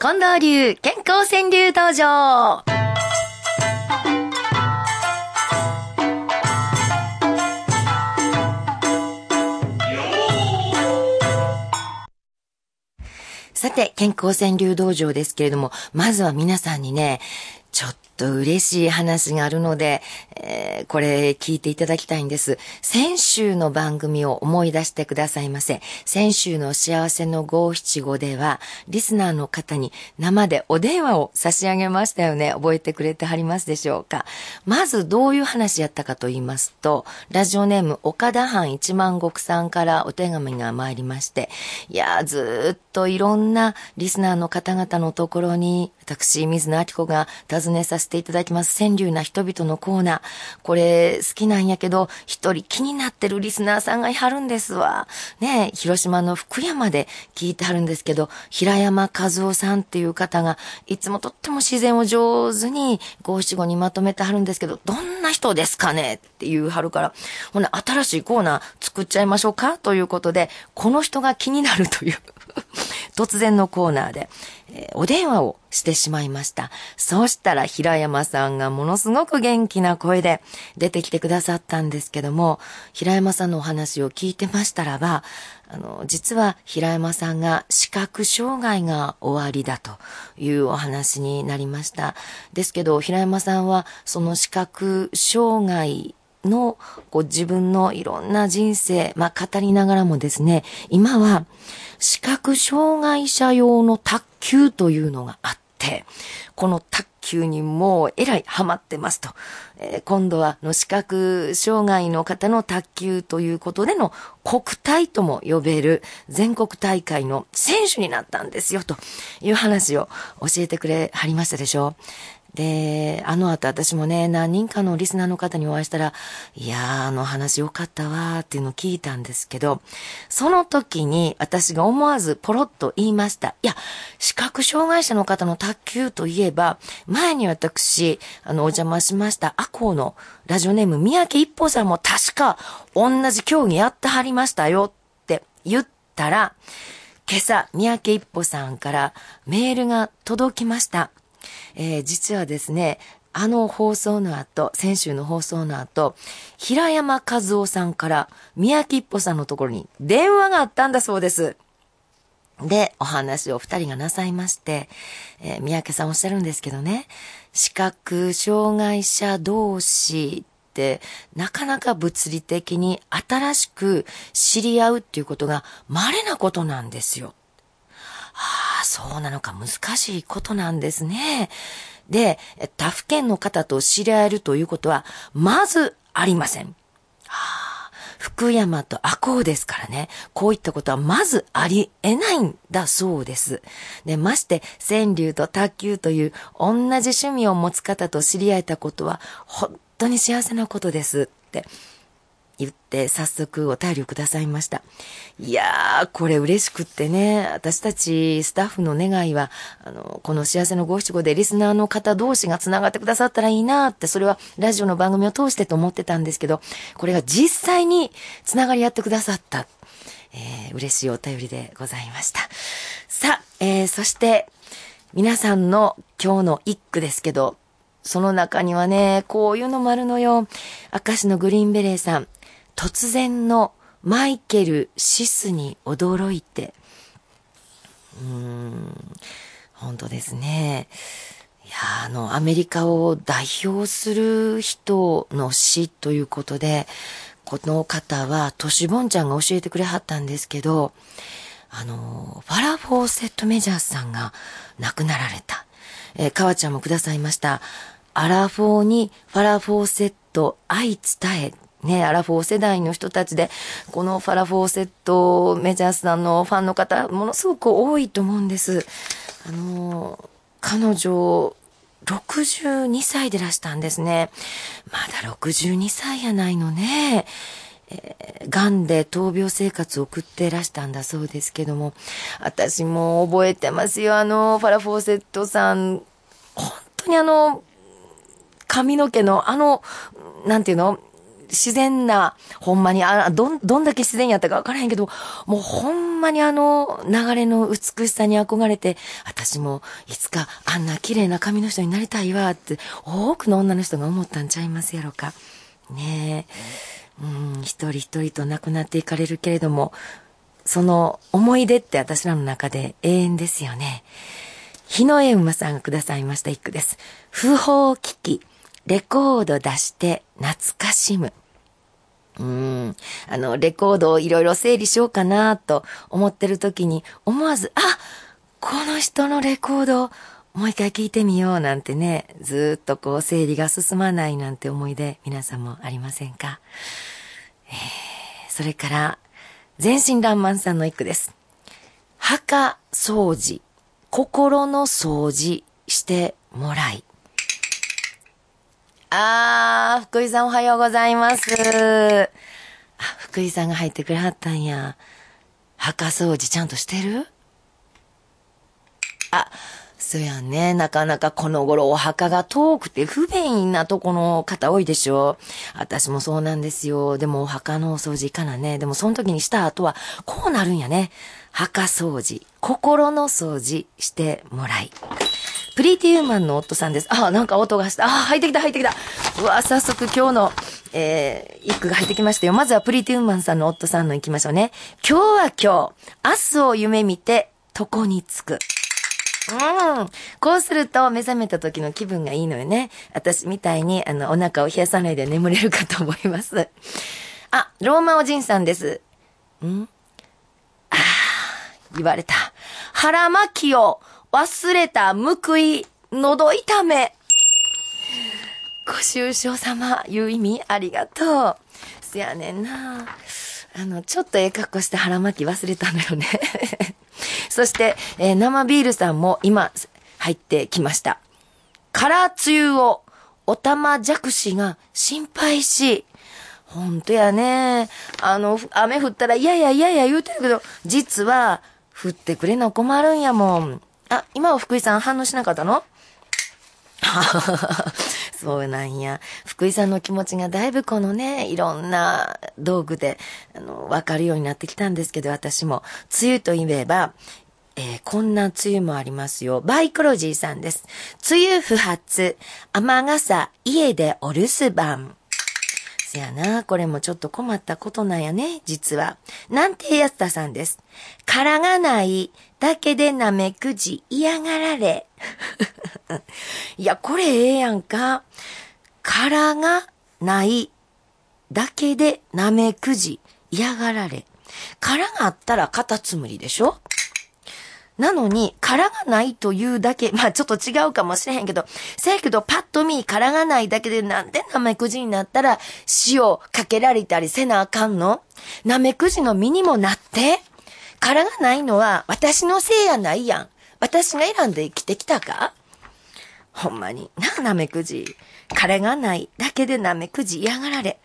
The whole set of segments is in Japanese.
近藤流健康川柳道場。さて、健康川柳道場ですけれども、まずは皆さんにね、と嬉しい話があるので、えー、これ聞いていただきたいんです。先週の番組を思い出してくださいませ。先週の幸せの五七五では、リスナーの方に生でお電話を差し上げましたよね。覚えてくれてはりますでしょうか。まずどういう話やったかと言いますと、ラジオネーム岡田藩一万石さんからお手紙が参りまして、いやずっといろんなリスナーの方々のところに、私、水野明子が訪ねさせていただきます、川柳な人々のコーナー。これ、好きなんやけど、一人気になってるリスナーさんがいはるんですわ。ね広島の福山で聞いてはるんですけど、平山和夫さんっていう方が、いつもとっても自然を上手に五七五にまとめてはるんですけど、どんな人ですかね？っていうはるから、ほな、新しいコーナー作っちゃいましょうか？ということで、この人が気になるという突然のコーナーで、えー、お電話をしてしまいました。そうしたら平山さんがものすごく元気な声で出てきてくださったんですけども、平山さんのお話を聞いてましたらば、あの、実は平山さんが視覚障害が終わりだというお話になりました。ですけど、平山さんはその視覚障害のこう自分のいろんな人生、まあ語りながらもですね、今は視覚障害者用の卓球というのがあって、この卓球にもうえらいハマってますと。えー、今度はの視覚障害の方の卓球ということでの国体とも呼べる全国大会の選手になったんですよという話を教えてくれはりましたでしょう。で、あの後私もね、何人かのリスナーの方にお会いしたら、いやー、あの話よかったわーっていうのを聞いたんですけど、その時に私が思わずポロッと言いました。いや、視覚障害者の方の卓球といえば、前に私、あの、お邪魔しましたアコーのラジオネーム三宅一歩さんも確か同じ競技やってはりましたよって言ったら、今朝、三宅一歩さんからメールが届きました。えー、実はですね、あの放送の後、先週の放送の後、平山和夫さんから宮城一歩さんのところに電話があったんだそうです。で、お話を二人がなさいまして、えー、三宅さんおっしゃるんですけどね、視覚障害者同士ってなかなか物理的に新しく知り合うっていうことが稀なことなんですよ。ああ、そうなのか難しいことなんですね。で、他府県の方と知り合えるということは、まずありません。はあ、福山と赤穂ですからね、こういったことはまずありえないんだそうです。で、まして、川柳と卓球という同じ趣味を持つ方と知り合えたことは、本当に幸せなことですって。言って早速お便りをくださいました。いやー、これ嬉しくってね、私たちスタッフの願いは、あの、この幸せの五七五でリスナーの方同士が繋がってくださったらいいなって、それはラジオの番組を通してと思ってたんですけど、これが実際に繋がり合ってくださった。えー、嬉しいお便りでございました。さあ、えー、そして、皆さんの今日の一句ですけど、その中にはね、こういうのもあるのよ。明石のグリーンベレーさん。突然のマイケル・シスに驚いて、うーん、本当ですね。いや、あの、アメリカを代表する人の死ということで、この方は、トシボンちゃんが教えてくれはったんですけど、あの、ファラ・フォーセット・メジャーさんが亡くなられた。えー、かわちゃんもくださいました。アラフォーにファラ・フォーセット愛伝えね、アラフォー世代の人たちで、このファラフォーセットメジャーさんのファンの方、ものすごく多いと思うんです。あの、彼女、62歳でらしたんですね。まだ62歳やないのね。えー、癌で闘病生活を送ってらしたんだそうですけども、私も覚えてますよ。あの、ファラフォーセットさん、本当にあの、髪の毛のあの、なんていうの？自然な、ほんまに、あ、どん、どんだけ自然やったかわからへんけど、もうほんまにあの流れの美しさに憧れて、私もいつかあんな綺麗な髪の人になりたいわって、多くの女の人が思ったんちゃいますやろか。ねえ。うん、一人一人と亡くなっていかれるけれども、その思い出って私らの中で永遠ですよね。日野江馬さんがくださいました一句です。不法機、レコード出して懐かしむ。うん。あの、レコードをいろいろ整理しようかなと思ってる時に、思わず、あこの人のレコード、もう一回聞いてみようなんてね、ずっとこう整理が進まないなんて思い出、皆さんもありませんか？えー、それから、全身爛漫さんの一句です。墓掃除、心の掃除してもらい。あー、福井さんおはようございます。あ、福井さんが入ってくれはったんや。墓掃除ちゃんとしてる？あ、そやね。なかなかこの頃お墓が遠くて不便なとこの方多いでしょ。私もそうなんですよ。でもお墓のお掃除かなね。でもその時にした後はこうなるんやね。墓掃除、心の掃除してもらい。プリティウーマンの夫さんです。あ、なんか音がした。あ、入ってきた、入ってきた。うわ、早速今日の、えー、一句が入ってきましたよ。まずはプリティウーマンさんの夫さんの行きましょうね。今日は今日、明日を夢見て、床に着く。うん。こうすると目覚めた時の気分がいいのよね。私みたいに、あの、お腹を冷やさないで眠れるかと思います。あ、ローマおじんさんです。ん？ああ、言われた。腹巻きを忘れた報い、喉痛め。ご愁傷様、いう意味ありがとう。せやねんな。あの、ちょっとええ格好して腹巻き忘れたのよね。そして、えー、生ビールさんも今入ってきました。空つゆをおたまじゃくしが心配し、ほんとやね。あの、雨降ったら、いやいやいやいや言うてるけど、実は、降ってくれな困るんやもん。あ、今は福井さん反応しなかったの？そうなんや。福井さんの気持ちがだいぶこのね、いろんな道具で、あの、わかるようになってきたんですけど、私も、梅雨といえば、えー、こんな梅雨もありますよ。バイクロジーさんです。梅雨不発、雨傘、家でお留守番。せやな、これもちょっと困ったことなんやね、実は。なんてやったさんです。殻がないだけでなめくじ嫌がられ。いや、これええやんか。殻がないだけでなめくじ嫌がられ。殻があったらカタツムリでしょ？なのに、殻がないというだけ、まあちょっと違うかもしれへんけど、せやけどパッと見殻がないだけでなんでナメクジになったら塩かけられたりせなあかんの？ナメクジの身にもなって殻がないのは私のせいやないやん。私が選んで生きてきたか？ほんまに。なあ、ナメクジ。殻がないだけでナメクジ嫌がられ。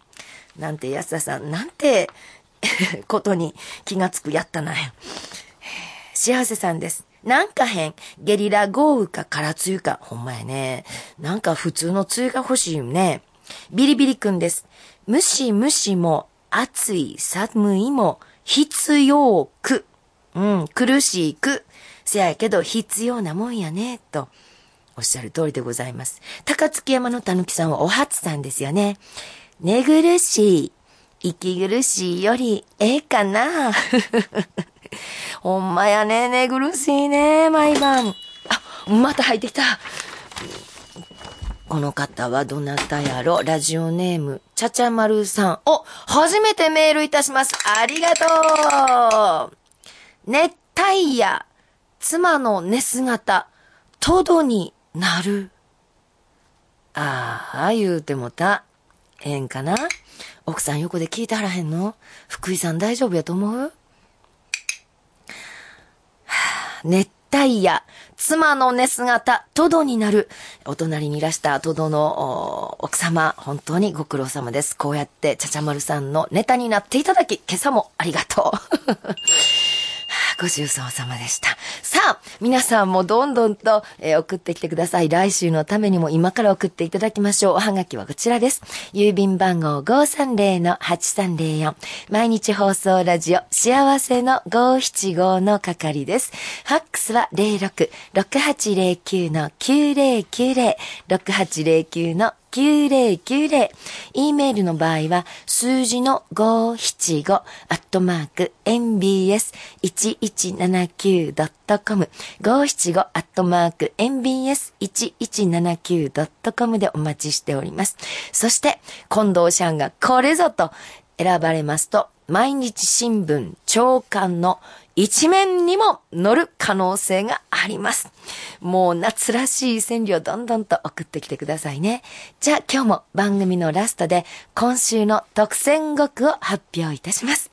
なんて安田さん、なんて ことに気がつくやったなよ。幸せさんです。なんか変。ゲリラ豪雨か空梅雨か。ほんまやね。なんか普通の梅雨が欲しいよね。ビリビリくんです。ムシムシも暑い寒いも必要く。うん、苦しく。せやけど必要なもんやね。と。おっしゃる通りでございます。高槻山のたぬきさんはお初さんですよね。寝苦しい。息苦しいよりええかな。ほんまやね、寝苦しいね、毎晩。あ、また入ってきた。この方はどなたやろ？ラジオネーム、ちゃちゃまるさん。お、初めてメールいたします。ありがとう。熱帯夜、妻の寝姿、トドになる。ああ、言うてもた。ええんかな？奥さん横で聞いてはらへんの？福井さん大丈夫やと思う？熱帯夜、妻の寝姿、トドになる。お隣にいらしたトドの奥様、本当にご苦労様です。こうやって、ちゃちゃまるさんのネタになっていただき、今朝もありがとう。ご愁傷様でした。さあ、皆さんもどんどんと、えー送ってきてください。来週のためにも今から送っていただきましょう。おはがきはこちらです。郵便番号530-8304。毎日放送ラジオ、幸せの575の係です。ファックスは06-6809-9090。6809の9090。e メールの場合は、数字の575、アットマーク、mbs1179.com、575、アットマーク、mbs1179.com でお待ちしております。そして、近藤シャンがこれぞと選ばれますと、毎日新聞長官の一面にも乗る可能性があります。もう夏らしい川柳をどんどんと送ってきてくださいね。じゃあ今日も番組のラストで今週の特選語句を発表いたします。